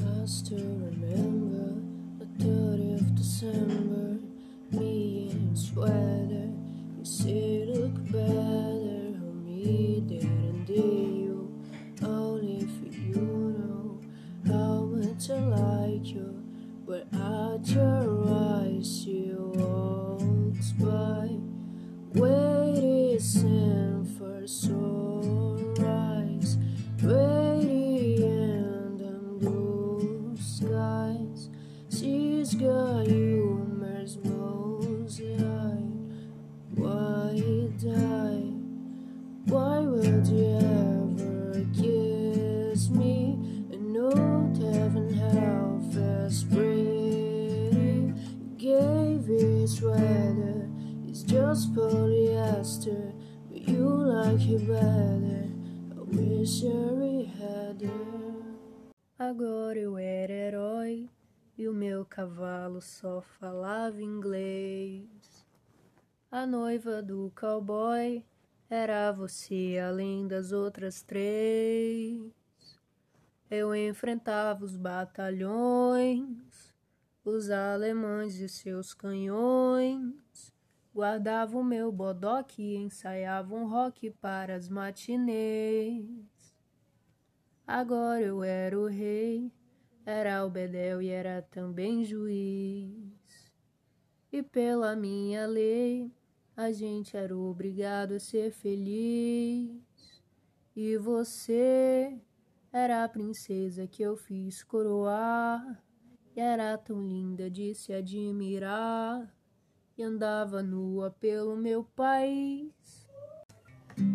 I still remember the 30th December, me in sweater. You say look better on me than did you. Only for you know how much I like you. But at your eyes, she walks by, waiting for sunrise, radiant better. Agora eu era herói e o meu cavalo só falava inglês. A noiva do cowboy era você além das outras três. Eu enfrentava os batalhões, os alemães e seus canhões. Guardava o meu bodoque e ensaiava um rock para as matinês. Agora eu era o rei, era o bedel e era também juiz. E pela minha lei, a gente era obrigado a ser feliz. E você era a princesa que eu fiz coroar. E era tão linda de se admirar. E andava nua pelo meu país.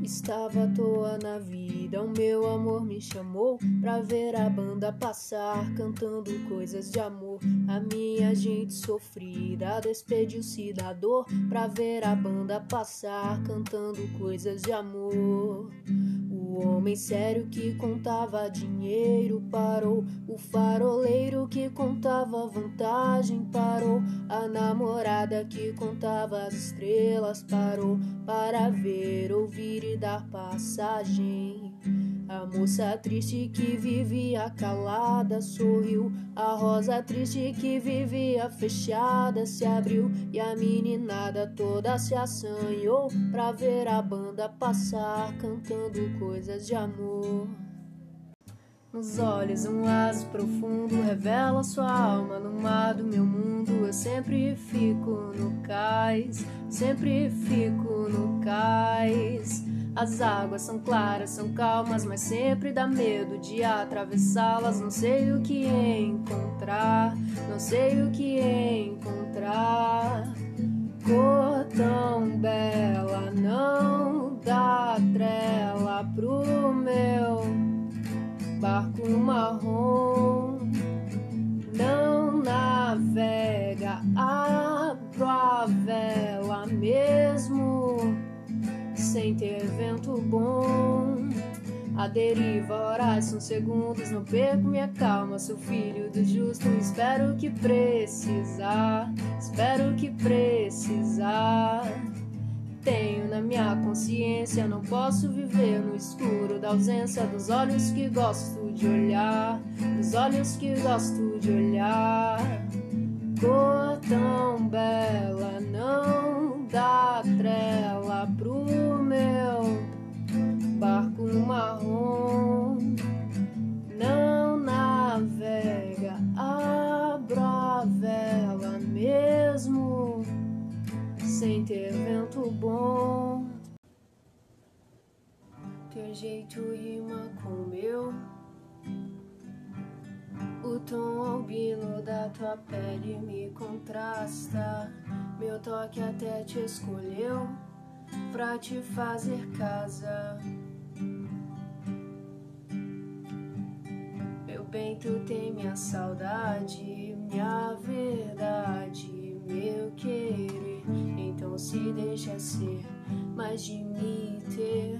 Estava à toa na vida, o meu amor me chamou pra ver a banda passar, cantando coisas de amor. A minha gente sofrida despediu-se da dor pra ver a banda passar, cantando coisas de amor. O homem sério que contava dinheiro parou, o faroleiro contava vantagem parou, a namorada que contava as estrelas parou para ver, ouvir e dar passagem. A moça triste que vivia calada sorriu, a rosa triste que vivia fechada se abriu e a meninada toda se assanhou pra ver a banda passar cantando coisas de amor. Nos olhos um laço profundo revela sua alma no mar do meu mundo. Eu sempre fico no cais, sempre fico no cais. As águas são claras, são calmas, mas sempre dá medo de atravessá-las. Não sei o que encontrar, não sei o que encontrar. Cor tão bela, não dá trela sem ter vento bom. A deriva, horas são segundos, não perco minha calma. Sou filho do justo, espero que precisar, espero que precisar. Tenho na minha consciência, não posso viver no escuro da ausência dos olhos que gosto de olhar, dos olhos que gosto de olhar. Cor tão bela, não sem ter vento bom. Teu jeito rima com o meu. O tom albino da tua pele me contrasta. Meu toque até te escolheu pra te fazer casa. Meu bem, tu tem minha saudade, minha verdade, deixa ser mais de mim ter,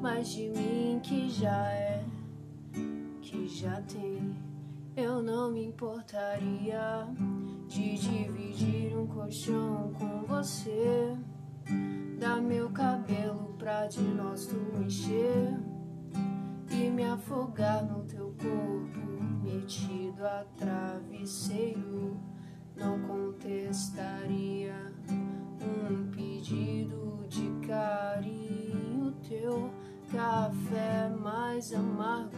mais de mim que já é, que já tem. Eu não me importaria de dividir um colchão com você. Dar meu cabelo pra de nós tu encher e me afogar no teu corpo, metido a travesseiro, não contestaria Café mais amargo,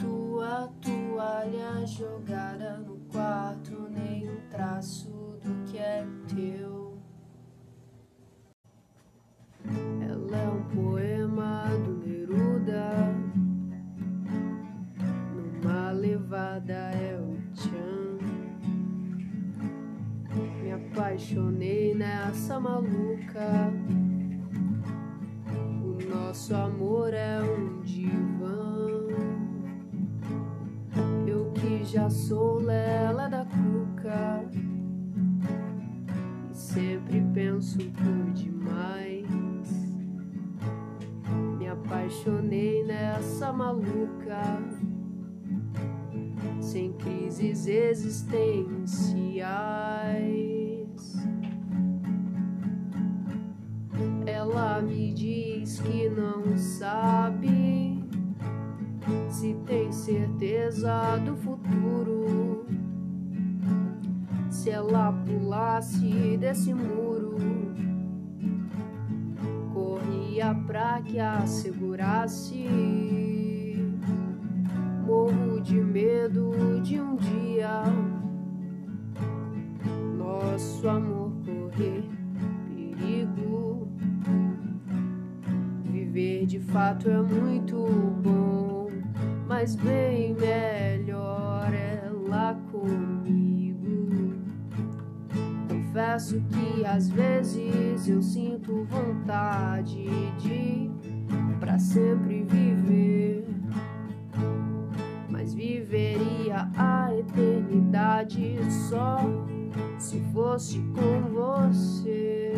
tua toalha jogada no quarto, nem um traço do que é teu. Ela é um poema do Neruda levada é o tchan. Me apaixonei nessa maluca. O nosso amor é já sou lela da cuca. E sempre penso por demais. Me apaixonei nessa maluca sem crises existenciais. Ela me diz que não sabe se tem certeza do futuro. Se ela pulasse desse muro, corria pra que a segurasse morro de medo de um dia nosso amor correr perigo. Viver de fato é muito bom, mas bem melhor ela comigo. Confesso que às vezes eu sinto vontade de para sempre viver, mas viveria a eternidade só se fosse com você.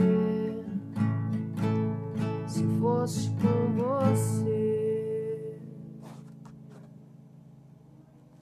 Se fosse com você.